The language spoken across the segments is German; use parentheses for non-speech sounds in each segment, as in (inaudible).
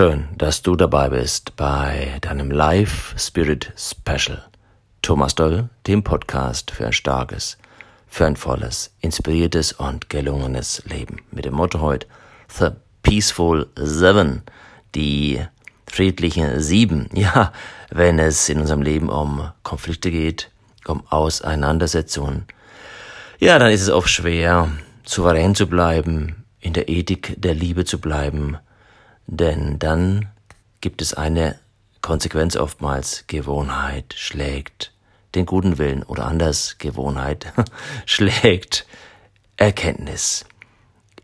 Schön, dass du dabei bist bei deinem Live Spirit Special. Thomas Doll, dem Podcast für ein starkes, für ein volles, inspiriertes und gelungenes Leben. Mit dem Motto heute The Peaceful Seven, die friedlichen Sieben. (laughs) Ja, wenn es in unserem Leben um Konflikte geht, um Auseinandersetzungen, ja, dann ist es oft schwer, souverän zu bleiben, in der Ethik der Liebe zu bleiben, denn dann gibt es eine Konsequenz oftmals, Gewohnheit schlägt den guten Willen oder anders, Gewohnheit (laughs) schlägt Erkenntnis.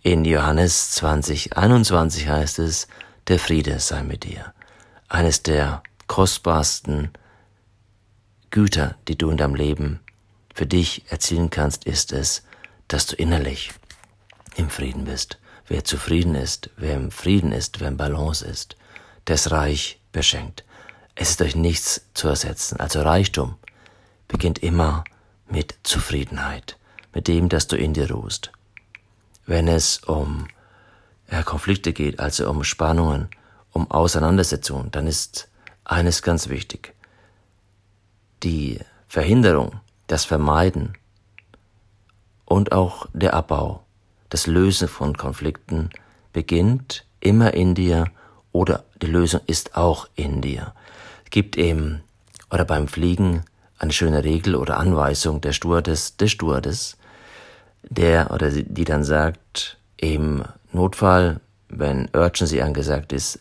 In Johannes 20, 21 heißt es, der Friede sei mit dir. Eines der kostbarsten Güter, die du in deinem Leben für dich erzielen kannst, ist es, dass du innerlich im Frieden bist. Wer zufrieden ist, wer im Frieden ist, wer im Balance ist, der ist reich beschenkt. Es ist durch nichts zu ersetzen. Also Reichtum beginnt immer mit Zufriedenheit, mit dem, dass du in dir ruhst. Wenn es um ja, Konflikte geht, also um Spannungen, um Auseinandersetzungen, dann ist eines ganz wichtig. Die Verhinderung, das Vermeiden und auch der Abbau das Lösen von Konflikten beginnt immer in dir oder die Lösung ist auch in dir. Es gibt eben oder beim Fliegen eine schöne Regel oder Anweisung der Stewardess, des Stewardes, der oder die dann sagt, im Notfall, wenn Urgency angesagt ist,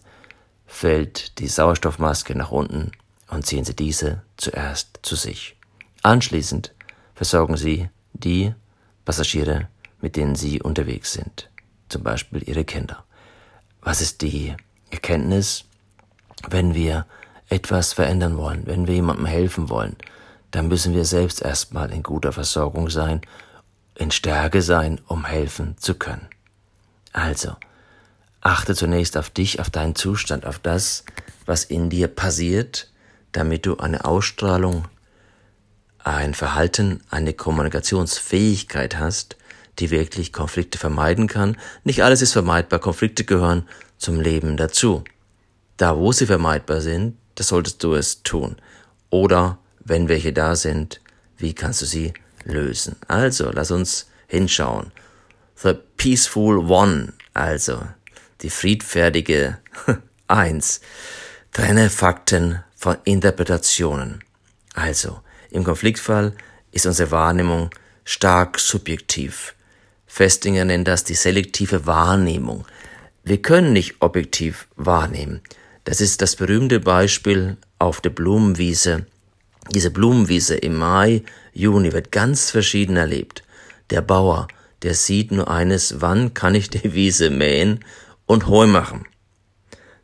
fällt die Sauerstoffmaske nach unten und ziehen Sie diese zuerst zu sich. Anschließend versorgen Sie die Passagiere mit denen sie unterwegs sind, zum Beispiel ihre Kinder. Was ist die Erkenntnis? Wenn wir etwas verändern wollen, wenn wir jemandem helfen wollen, dann müssen wir selbst erstmal in guter Versorgung sein, in Stärke sein, um helfen zu können. Also, achte zunächst auf dich, auf deinen Zustand, auf das, was in dir passiert, damit du eine Ausstrahlung, ein Verhalten, eine Kommunikationsfähigkeit hast, die wirklich Konflikte vermeiden kann. Nicht alles ist vermeidbar, Konflikte gehören zum Leben dazu. Da, wo sie vermeidbar sind, da solltest du es tun. Oder, wenn welche da sind, wie kannst du sie lösen? Also, lass uns hinschauen. The Peaceful One, also die friedfertige (laughs) Eins. Trenne Fakten von Interpretationen. Also, im Konfliktfall ist unsere Wahrnehmung stark subjektiv. Festinger nennt das die selektive Wahrnehmung. Wir können nicht objektiv wahrnehmen. Das ist das berühmte Beispiel auf der Blumenwiese. Diese Blumenwiese im Mai, Juni wird ganz verschieden erlebt. Der Bauer, der sieht nur eines, wann kann ich die Wiese mähen und Heu machen.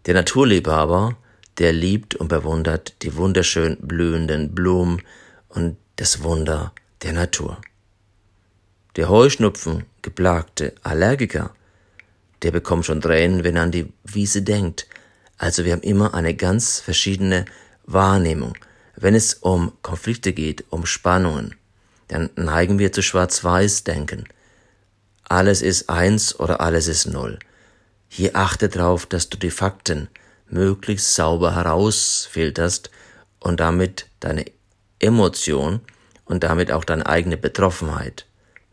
Der Naturliebhaber, der liebt und bewundert die wunderschön blühenden Blumen und das Wunder der Natur. Der Heuschnupfen geplagte Allergiker, der bekommt schon Tränen, wenn er an die Wiese denkt. Also wir haben immer eine ganz verschiedene Wahrnehmung. Wenn es um Konflikte geht, um Spannungen, dann neigen wir zu Schwarz-Weiß-Denken. Alles ist eins oder alles ist null. Hier achte darauf, dass du die Fakten möglichst sauber herausfilterst und damit deine Emotion und damit auch deine eigene Betroffenheit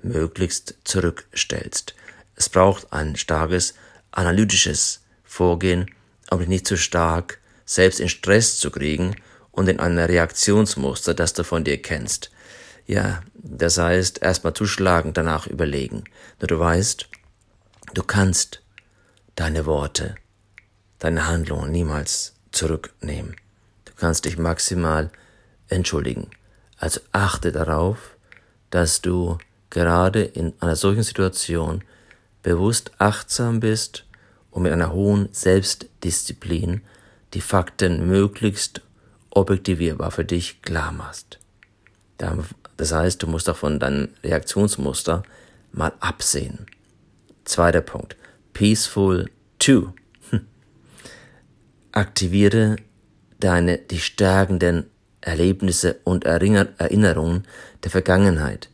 möglichst zurückstellst. Es braucht ein starkes analytisches Vorgehen, um dich nicht zu stark selbst in Stress zu kriegen und in ein Reaktionsmuster, das du von dir kennst. Ja, das heißt, erstmal zuschlagen, danach überlegen. Nur du weißt, du kannst deine Worte, deine Handlungen niemals zurücknehmen. Du kannst dich maximal entschuldigen. Also achte darauf, dass du gerade in einer solchen Situation bewusst achtsam bist und mit einer hohen Selbstdisziplin die Fakten möglichst objektivierbar für dich klar machst. Das heißt, du musst auch von deinem Reaktionsmuster mal absehen. Zweiter Punkt. Peaceful to. Hm. Aktiviere deine, die stärkenden Erlebnisse und Erinnerungen der Vergangenheit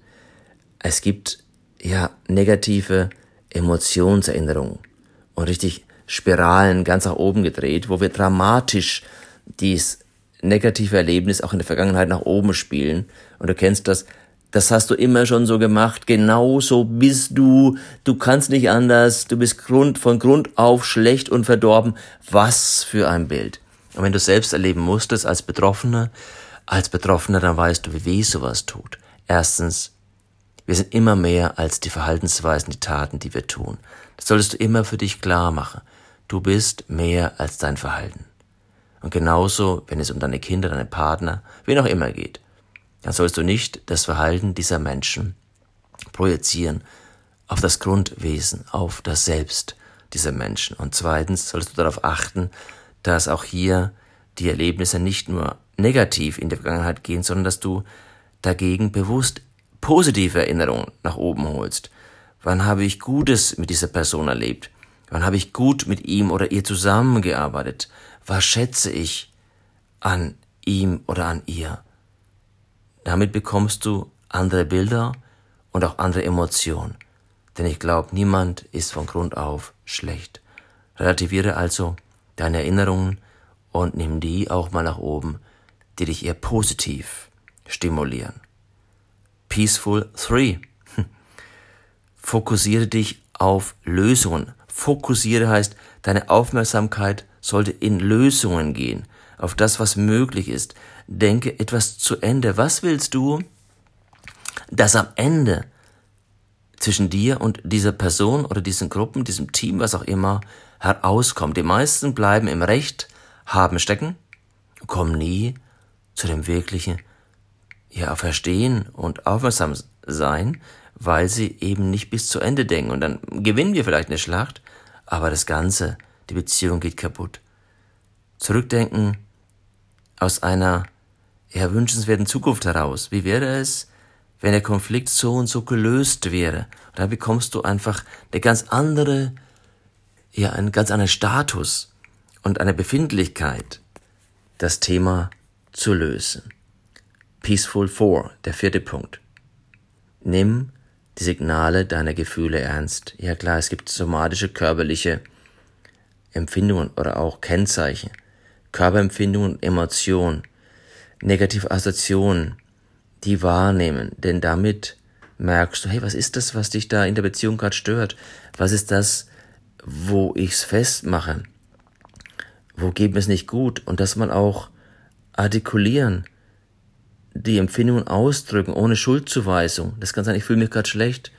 es gibt ja negative Emotionserinnerungen und richtig Spiralen ganz nach oben gedreht, wo wir dramatisch dies negative Erlebnis auch in der Vergangenheit nach oben spielen. Und du kennst das, das hast du immer schon so gemacht, genau so bist du, du kannst nicht anders, du bist Grund, von Grund auf schlecht und verdorben. Was für ein Bild. Und wenn du selbst erleben musstest als Betroffener, als Betroffener, dann weißt du, wie weh sowas tut. Erstens, wir sind immer mehr als die Verhaltensweisen, die Taten, die wir tun. Das solltest du immer für dich klar machen. Du bist mehr als dein Verhalten. Und genauso, wenn es um deine Kinder, deine Partner, wen auch immer geht, dann sollst du nicht das Verhalten dieser Menschen projizieren auf das Grundwesen, auf das Selbst dieser Menschen. Und zweitens solltest du darauf achten, dass auch hier die Erlebnisse nicht nur negativ in die Vergangenheit gehen, sondern dass du dagegen bewusst positive Erinnerungen nach oben holst. Wann habe ich Gutes mit dieser Person erlebt? Wann habe ich gut mit ihm oder ihr zusammengearbeitet? Was schätze ich an ihm oder an ihr? Damit bekommst du andere Bilder und auch andere Emotionen. Denn ich glaube, niemand ist von Grund auf schlecht. Relativiere also deine Erinnerungen und nimm die auch mal nach oben, die dich eher positiv stimulieren. Peaceful 3. (laughs) Fokussiere dich auf Lösungen. Fokussiere heißt, deine Aufmerksamkeit sollte in Lösungen gehen, auf das, was möglich ist. Denke etwas zu Ende. Was willst du, dass am Ende zwischen dir und dieser Person oder diesen Gruppen, diesem Team, was auch immer, herauskommt? Die meisten bleiben im Recht, haben stecken, kommen nie zu dem wirklichen ja, Verstehen und Aufmerksam sein, weil sie eben nicht bis zu Ende denken. Und dann gewinnen wir vielleicht eine Schlacht, aber das Ganze, die Beziehung geht kaputt. Zurückdenken aus einer eher wünschenswerten Zukunft heraus. Wie wäre es, wenn der Konflikt so und so gelöst wäre? Und dann bekommst du einfach eine ganz andere, ja, einen ganz anderen Status und eine Befindlichkeit, das Thema zu lösen. Peaceful 4, der vierte Punkt. Nimm die Signale deiner Gefühle ernst. Ja klar, es gibt somatische, körperliche Empfindungen oder auch Kennzeichen, Körperempfindungen, Emotionen, negative Assoziationen, die wahrnehmen, denn damit merkst du, hey, was ist das, was dich da in der Beziehung gerade stört? Was ist das, wo ich's festmache? Wo geht es nicht gut? Und dass man auch artikulieren, die Empfindungen ausdrücken, ohne Schuldzuweisung. Das kann sein, ich fühle mich gerade schlecht,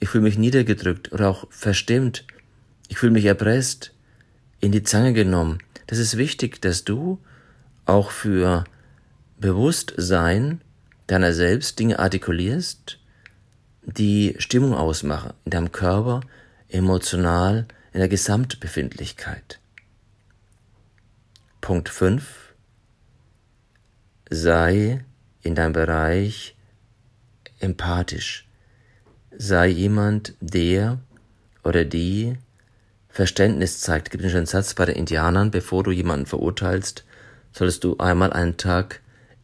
ich fühle mich niedergedrückt oder auch verstimmt, ich fühle mich erpresst, in die Zange genommen. Das ist wichtig, dass du auch für Bewusstsein deiner selbst Dinge artikulierst, die Stimmung ausmachen, in deinem Körper, emotional, in der Gesamtbefindlichkeit. Punkt 5 sei in deinem Bereich empathisch. Sei jemand, der oder die Verständnis zeigt. Gibt einen schönen Satz bei den Indianern, bevor du jemanden verurteilst, solltest du einmal einen Tag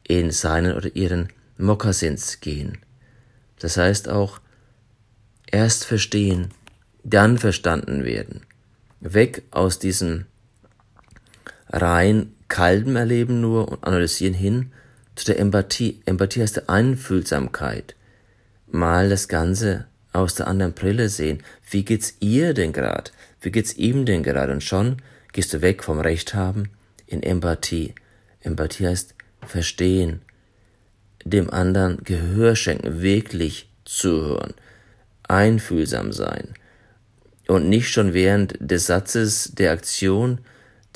in seinen oder ihren Mokassins gehen. Das heißt auch, erst verstehen, dann verstanden werden. Weg aus diesem rein kalten Erleben nur und analysieren hin zu der Empathie. Empathie heißt Einfühlsamkeit. Mal das Ganze aus der anderen Brille sehen. Wie geht's ihr denn gerade? Wie geht's ihm denn gerade? Und schon gehst du weg vom Recht haben in Empathie. Empathie heißt verstehen, dem anderen Gehör schenken, wirklich zuhören, einfühlsam sein und nicht schon während des Satzes der Aktion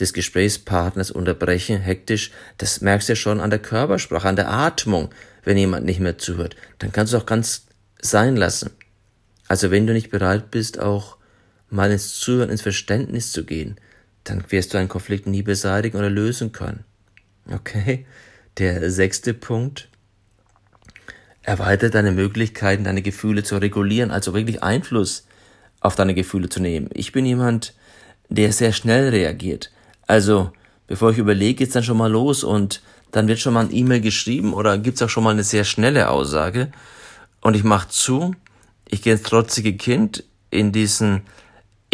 des Gesprächspartners unterbrechen, hektisch, das merkst du ja schon an der Körpersprache, an der Atmung, wenn jemand nicht mehr zuhört. Dann kannst du auch ganz sein lassen. Also wenn du nicht bereit bist, auch mal ins Zuhören, ins Verständnis zu gehen, dann wirst du einen Konflikt nie beseitigen oder lösen können. Okay? Der sechste Punkt. Erweitert deine Möglichkeiten, deine Gefühle zu regulieren, also wirklich Einfluss auf deine Gefühle zu nehmen. Ich bin jemand, der sehr schnell reagiert. Also, bevor ich überlege, geht's dann schon mal los und dann wird schon mal ein E-Mail geschrieben oder gibt's auch schon mal eine sehr schnelle Aussage. Und ich mache zu, ich gehe ins trotzige Kind in diesen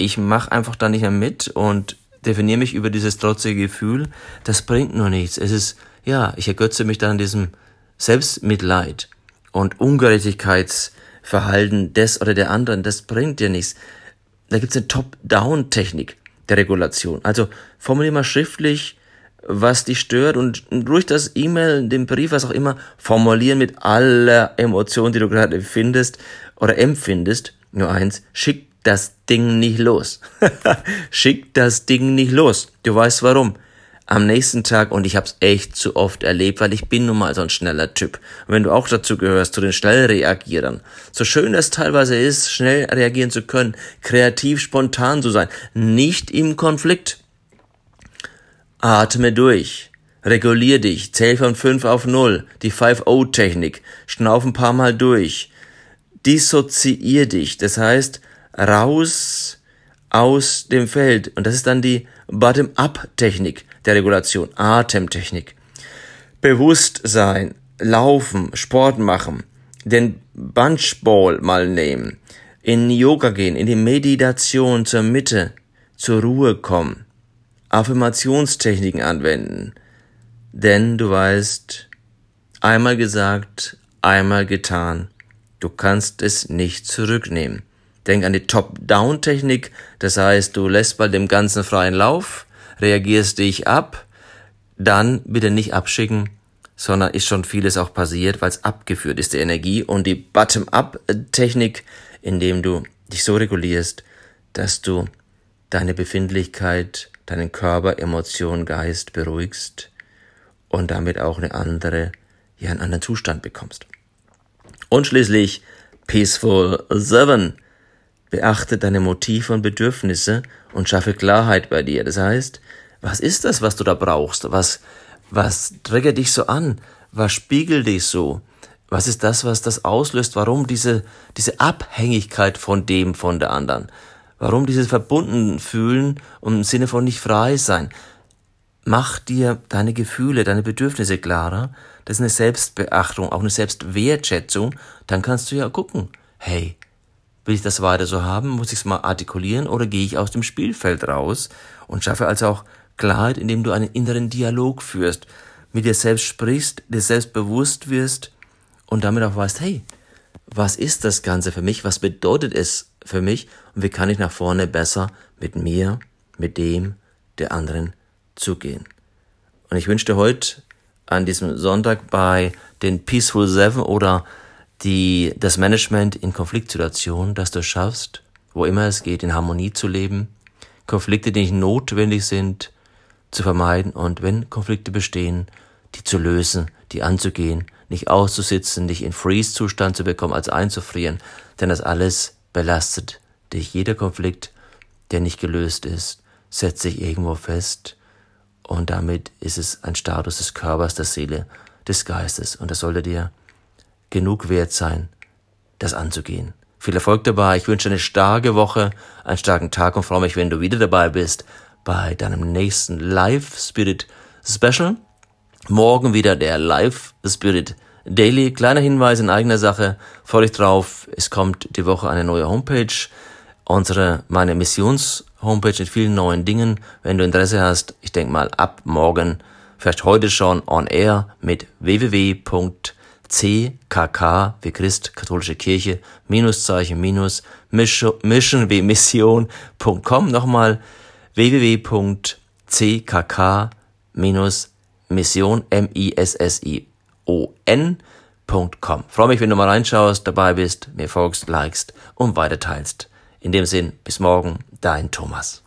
ich mache einfach da nicht mehr mit und definiere mich über dieses trotzige Gefühl, das bringt nur nichts. Es ist, ja, ich ergötze mich dann an diesem Selbstmitleid und Ungerechtigkeitsverhalten des oder der anderen, das bringt dir nichts. Da gibt's eine Top-Down-Technik der Regulation. Also formulier mal schriftlich, was dich stört und durch das E-Mail, den Brief, was auch immer, formulieren mit aller Emotion, die du gerade findest oder empfindest. Nur eins, schick das Ding nicht los. (laughs) schick das Ding nicht los. Du weißt warum. Am nächsten Tag, und ich hab's echt zu oft erlebt, weil ich bin nun mal so ein schneller Typ. Und wenn du auch dazu gehörst, zu den Schnellreagierern, so schön es teilweise ist, schnell reagieren zu können, kreativ, spontan zu sein, nicht im Konflikt. Atme durch. Regulier dich. Zähl von 5 auf 0. Die 5-O-Technik. Schnauf ein paar Mal durch. Dissoziier dich. Das heißt, raus aus dem Feld. Und das ist dann die Bottom-up-Technik der Regulation. Atemtechnik. Bewusstsein. Laufen. Sport machen. Den Bunchball mal nehmen. In Yoga gehen. In die Meditation zur Mitte. Zur Ruhe kommen Affirmationstechniken anwenden. Denn du weißt, einmal gesagt, einmal getan, du kannst es nicht zurücknehmen. Denk an die Top-Down-Technik, das heißt, du lässt bei dem ganzen freien Lauf, reagierst dich ab, dann bitte nicht abschicken, sondern ist schon vieles auch passiert, weil es abgeführt ist, die Energie und die Bottom-up-Technik, indem du dich so regulierst, dass du deine Befindlichkeit deinen Körper, Emotion, Geist beruhigst und damit auch eine andere, ja, einen anderen Zustand bekommst. Und schließlich Peaceful Seven. Beachte deine Motive und Bedürfnisse und schaffe Klarheit bei dir. Das heißt, was ist das, was du da brauchst? Was, was triggert dich so an? Was spiegelt dich so? Was ist das, was das auslöst? Warum diese, diese Abhängigkeit von dem, von der anderen? Warum dieses verbunden fühlen und im Sinne von nicht frei sein? Mach dir deine Gefühle, deine Bedürfnisse klarer. Das ist eine Selbstbeachtung, auch eine Selbstwertschätzung. Dann kannst du ja gucken, hey, will ich das weiter so haben? Muss ich es mal artikulieren oder gehe ich aus dem Spielfeld raus und schaffe also auch Klarheit, indem du einen inneren Dialog führst, mit dir selbst sprichst, dir selbst bewusst wirst und damit auch weißt, hey, was ist das Ganze für mich? Was bedeutet es für mich und wie kann ich nach vorne besser mit mir, mit dem der anderen zugehen. Und ich wünsche dir heute an diesem Sonntag bei den Peaceful Seven oder die, das Management in Konfliktsituationen, dass du schaffst, wo immer es geht, in Harmonie zu leben, Konflikte, die nicht notwendig sind, zu vermeiden und wenn Konflikte bestehen, die zu lösen, die anzugehen, nicht auszusitzen, nicht in Freeze-Zustand zu bekommen, als einzufrieren, denn das alles belastet dich. Jeder Konflikt, der nicht gelöst ist, setzt sich irgendwo fest und damit ist es ein Status des Körpers, der Seele, des Geistes und das sollte dir genug wert sein, das anzugehen. Viel Erfolg dabei. Ich wünsche eine starke Woche, einen starken Tag und freue mich, wenn du wieder dabei bist bei deinem nächsten Live Spirit Special. Morgen wieder der Live Spirit Daily. Kleiner Hinweis in eigener Sache. Freue dich drauf. Es kommt die Woche eine neue Homepage. Unsere, meine Missions-Homepage mit vielen neuen Dingen. Wenn du Interesse hast, ich denke mal ab morgen, vielleicht heute schon on air mit www.ckk wie Christ, katholische Kirche, Minuszeichen, Minus, Mission wie Mission.com. Nochmal www.ckk Mission, M-I-S-S-I on.com. Freue mich, wenn du mal reinschaust, dabei bist, mir folgst, likest und weiter teilst. In dem Sinn, bis morgen, dein Thomas.